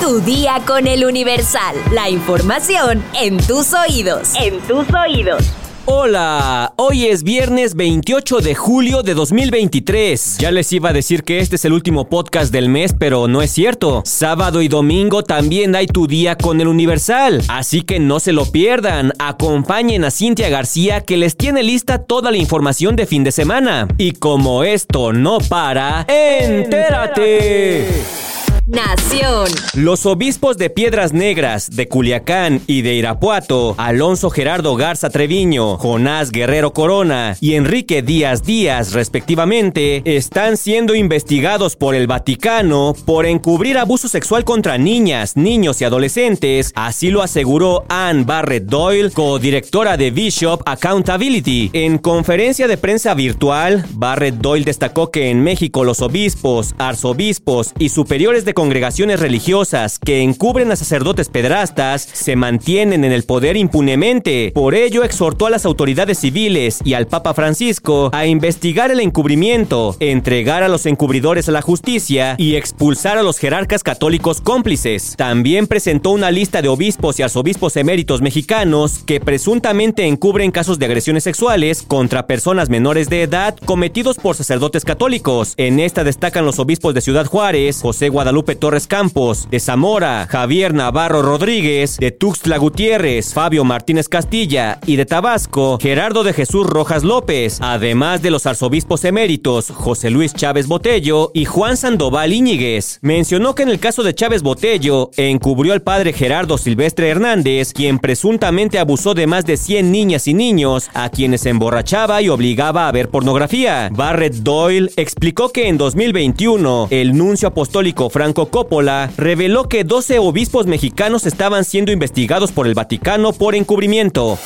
Tu día con el Universal. La información en tus oídos. En tus oídos. Hola, hoy es viernes 28 de julio de 2023. Ya les iba a decir que este es el último podcast del mes, pero no es cierto. Sábado y domingo también hay tu día con el Universal, así que no se lo pierdan. Acompañen a Cintia García que les tiene lista toda la información de fin de semana. Y como esto no para, entérate. Nación. Los obispos de Piedras Negras, de Culiacán y de Irapuato, Alonso Gerardo Garza Treviño, Jonás Guerrero Corona y Enrique Díaz Díaz, respectivamente, están siendo investigados por el Vaticano por encubrir abuso sexual contra niñas, niños y adolescentes, así lo aseguró Anne Barrett Doyle, codirectora de Bishop Accountability. En conferencia de prensa virtual, Barrett Doyle destacó que en México los obispos, arzobispos y superiores de congregaciones religiosas que encubren a sacerdotes pedrastas se mantienen en el poder impunemente. Por ello exhortó a las autoridades civiles y al Papa Francisco a investigar el encubrimiento, entregar a los encubridores a la justicia y expulsar a los jerarcas católicos cómplices. También presentó una lista de obispos y arzobispos eméritos mexicanos que presuntamente encubren casos de agresiones sexuales contra personas menores de edad cometidos por sacerdotes católicos. En esta destacan los obispos de Ciudad Juárez, José Guadalupe Torres Campos, de Zamora, Javier Navarro Rodríguez, de Tuxtla Gutiérrez, Fabio Martínez Castilla y de Tabasco, Gerardo de Jesús Rojas López, además de los arzobispos eméritos José Luis Chávez Botello y Juan Sandoval Íñiguez. Mencionó que en el caso de Chávez Botello, encubrió al padre Gerardo Silvestre Hernández, quien presuntamente abusó de más de 100 niñas y niños, a quienes emborrachaba y obligaba a ver pornografía. Barrett Doyle explicó que en 2021, el nuncio apostólico Franco Coppola reveló que 12 obispos mexicanos estaban siendo investigados por el Vaticano por encubrimiento.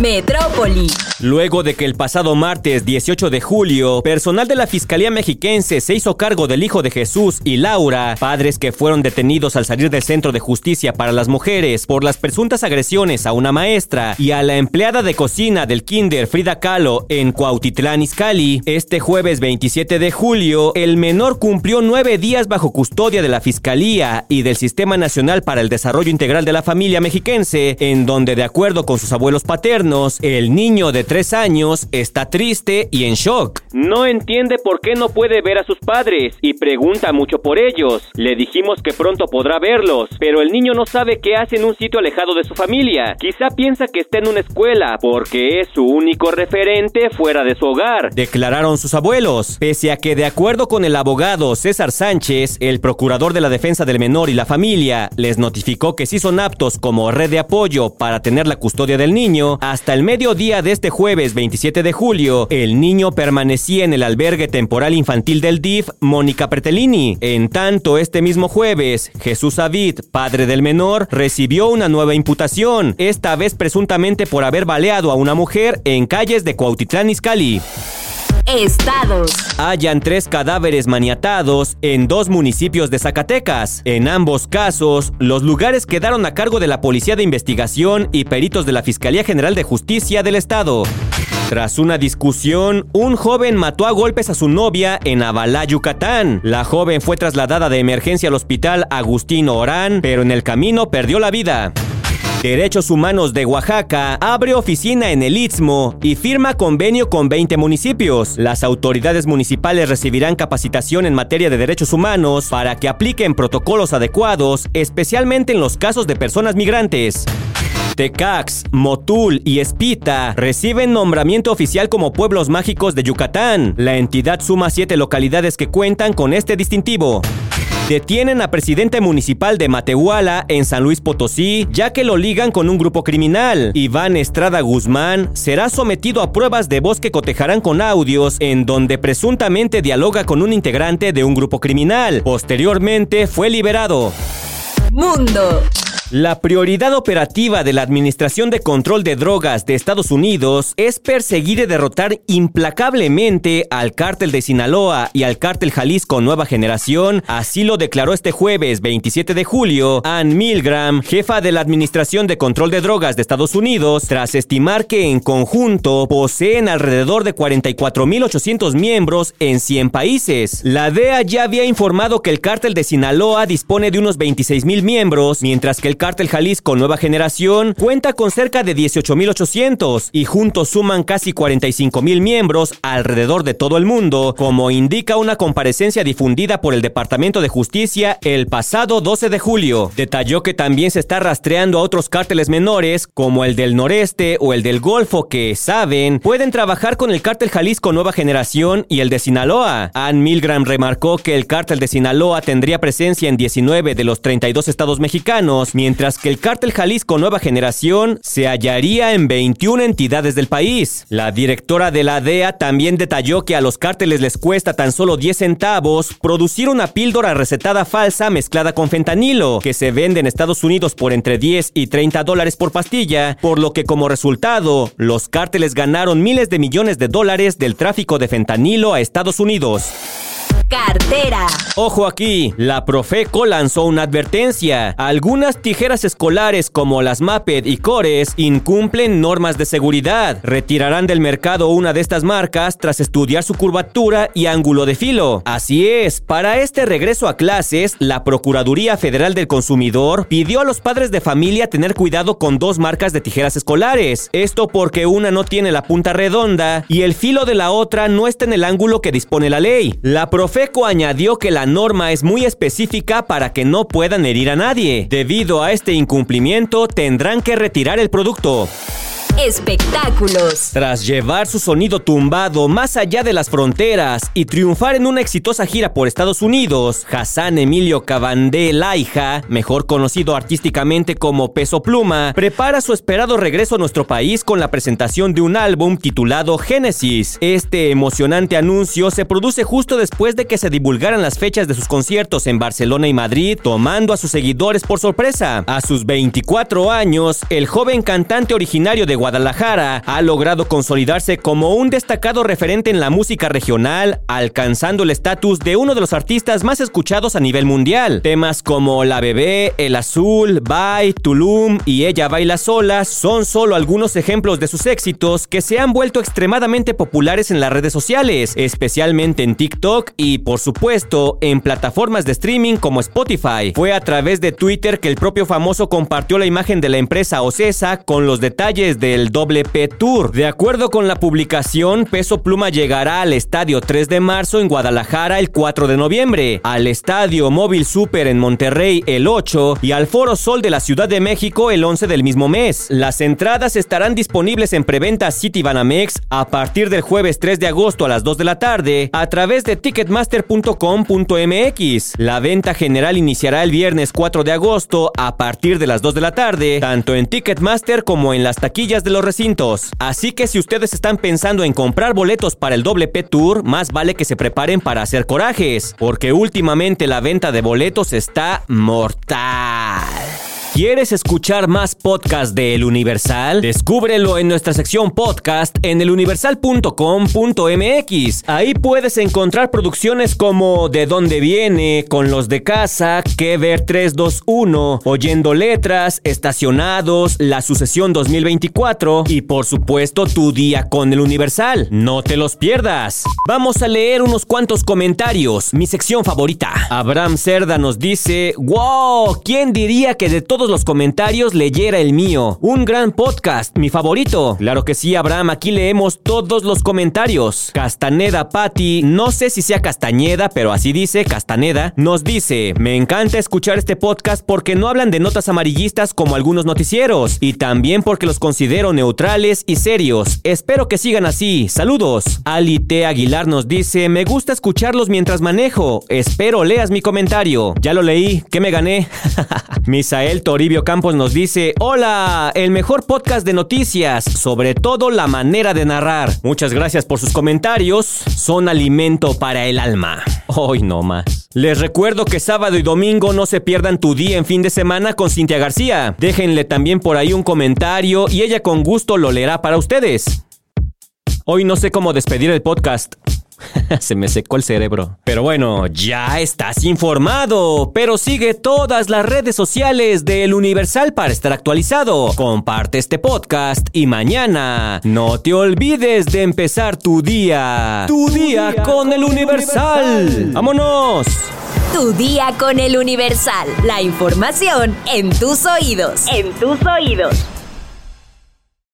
Metrópoli. Luego de que el pasado martes 18 de julio, personal de la Fiscalía Mexiquense se hizo cargo del hijo de Jesús y Laura, padres que fueron detenidos al salir del Centro de Justicia para las Mujeres por las presuntas agresiones a una maestra y a la empleada de cocina del Kinder Frida Kahlo en Cuautitlán Izcalli, este jueves 27 de julio, el menor cumplió nueve días bajo custodia de la Fiscalía y del Sistema Nacional para el Desarrollo Integral de la Familia Mexiquense, en donde, de acuerdo con sus abuelos paternos, el niño de tres años está triste y en shock. No entiende por qué no puede ver a sus padres y pregunta mucho por ellos. Le dijimos que pronto podrá verlos, pero el niño no sabe qué hace en un sitio alejado de su familia. Quizá piensa que está en una escuela porque es su único referente fuera de su hogar, declararon sus abuelos. Pese a que de acuerdo con el abogado César Sánchez, el procurador de la defensa del menor y la familia les notificó que sí son aptos como red de apoyo para tener la custodia del niño, hasta el mediodía de este jueves 27 de julio, el niño permanecía en el albergue temporal infantil del DIF Mónica Pretellini. En tanto, este mismo jueves, Jesús Avid, padre del menor, recibió una nueva imputación, esta vez presuntamente por haber baleado a una mujer en calles de Cuautitlán Izcalli. Estados. Tres cadáveres maniatados en dos municipios de Zacatecas. En ambos casos, los lugares quedaron a cargo de la Policía de Investigación y peritos de la Fiscalía General de Justicia del Estado. Tras una discusión, un joven mató a golpes a su novia en Avalá, Yucatán. La joven fue trasladada de emergencia al hospital Agustino Orán, pero en el camino perdió la vida. Derechos Humanos de Oaxaca abre oficina en el Istmo y firma convenio con 20 municipios. Las autoridades municipales recibirán capacitación en materia de derechos humanos para que apliquen protocolos adecuados, especialmente en los casos de personas migrantes. Tecax, Motul y Espita reciben nombramiento oficial como pueblos mágicos de Yucatán. La entidad suma siete localidades que cuentan con este distintivo. Detienen a presidente municipal de Matehuala en San Luis Potosí, ya que lo ligan con un grupo criminal. Iván Estrada Guzmán será sometido a pruebas de voz que cotejarán con audios en donde presuntamente dialoga con un integrante de un grupo criminal. Posteriormente fue liberado. Mundo. La prioridad operativa de la Administración de Control de Drogas de Estados Unidos es perseguir y derrotar implacablemente al cártel de Sinaloa y al cártel Jalisco Nueva Generación, así lo declaró este jueves 27 de julio Ann Milgram, jefa de la Administración de Control de Drogas de Estados Unidos, tras estimar que en conjunto poseen alrededor de 44.800 miembros en 100 países. La DEA ya había informado que el cártel de Sinaloa dispone de unos 26.000 miembros, mientras que el cártel Jalisco Nueva Generación cuenta con cerca de 18.800 y juntos suman casi 45.000 miembros alrededor de todo el mundo, como indica una comparecencia difundida por el Departamento de Justicia el pasado 12 de julio. Detalló que también se está rastreando a otros cárteles menores, como el del noreste o el del Golfo, que, saben, pueden trabajar con el cártel Jalisco Nueva Generación y el de Sinaloa. Ann Milgram remarcó que el cártel de Sinaloa tendría presencia en 19 de los 32 estados mexicanos, que el cártel Jalisco Nueva Generación se hallaría en 21 entidades del país. La directora de la DEA también detalló que a los cárteles les cuesta tan solo 10 centavos producir una píldora recetada falsa mezclada con fentanilo, que se vende en Estados Unidos por entre 10 y 30 dólares por pastilla, por lo que como resultado, los cárteles ganaron miles de millones de dólares del tráfico de fentanilo a Estados Unidos cartera. Ojo aquí, la Profeco lanzó una advertencia. Algunas tijeras escolares como las Maped y Cores incumplen normas de seguridad. Retirarán del mercado una de estas marcas tras estudiar su curvatura y ángulo de filo. Así es, para este regreso a clases, la Procuraduría Federal del Consumidor pidió a los padres de familia tener cuidado con dos marcas de tijeras escolares. Esto porque una no tiene la punta redonda y el filo de la otra no está en el ángulo que dispone la ley. La Profeco FECO añadió que la norma es muy específica para que no puedan herir a nadie. Debido a este incumplimiento, tendrán que retirar el producto espectáculos. Tras llevar su sonido tumbado más allá de las fronteras y triunfar en una exitosa gira por Estados Unidos, Hassan Emilio Cabandé Laija, mejor conocido artísticamente como Peso Pluma, prepara su esperado regreso a nuestro país con la presentación de un álbum titulado Génesis. Este emocionante anuncio se produce justo después de que se divulgaran las fechas de sus conciertos en Barcelona y Madrid, tomando a sus seguidores por sorpresa. A sus 24 años, el joven cantante originario de Guadalajara ha logrado consolidarse como un destacado referente en la música regional, alcanzando el estatus de uno de los artistas más escuchados a nivel mundial. Temas como La Bebé, El Azul, Bye, Tulum y Ella Baila Sola son solo algunos ejemplos de sus éxitos que se han vuelto extremadamente populares en las redes sociales, especialmente en TikTok y, por supuesto, en plataformas de streaming como Spotify. Fue a través de Twitter que el propio famoso compartió la imagen de la empresa Ocesa con los detalles de el doble P Tour. De acuerdo con la publicación, Peso Pluma llegará al Estadio 3 de marzo en Guadalajara el 4 de noviembre, al Estadio Móvil Super en Monterrey el 8 y al Foro Sol de la Ciudad de México el 11 del mismo mes. Las entradas estarán disponibles en preventa City Banamex a partir del jueves 3 de agosto a las 2 de la tarde a través de ticketmaster.com.mx. La venta general iniciará el viernes 4 de agosto a partir de las 2 de la tarde, tanto en Ticketmaster como en las taquillas de los recintos. Así que si ustedes están pensando en comprar boletos para el doble P Tour, más vale que se preparen para hacer corajes, porque últimamente la venta de boletos está mortal. ¿Quieres escuchar más podcast de El Universal? Descúbrelo en nuestra sección podcast en eluniversal.com.mx. Ahí puedes encontrar producciones como De dónde viene, Con los de casa, Que ver 321, Oyendo letras, Estacionados, La sucesión 2024 y por supuesto Tu día con El Universal. No te los pierdas. Vamos a leer unos cuantos comentarios, mi sección favorita. Abraham Cerda nos dice, wow, ¿quién diría que de todos los comentarios leyera el mío. Un gran podcast, mi favorito. Claro que sí, Abraham, aquí leemos todos los comentarios. Castaneda Patti, no sé si sea Castañeda, pero así dice, Castaneda, nos dice, me encanta escuchar este podcast porque no hablan de notas amarillistas como algunos noticieros, y también porque los considero neutrales y serios. Espero que sigan así. Saludos. Ali T. Aguilar nos dice, me gusta escucharlos mientras manejo. Espero leas mi comentario. Ya lo leí, ¿qué me gané? Misael Toribio Campos nos dice, hola, el mejor podcast de noticias, sobre todo la manera de narrar. Muchas gracias por sus comentarios, son alimento para el alma. Hoy no más. Les recuerdo que sábado y domingo no se pierdan tu día en fin de semana con Cintia García. Déjenle también por ahí un comentario y ella con gusto lo leerá para ustedes. Hoy no sé cómo despedir el podcast. Se me secó el cerebro. Pero bueno, ya estás informado. Pero sigue todas las redes sociales del Universal para estar actualizado. Comparte este podcast y mañana no te olvides de empezar tu día. Tu, día, con, el Universal. ¡Vámonos! Tu día con el Universal. La información en tus oídos. En tus oídos.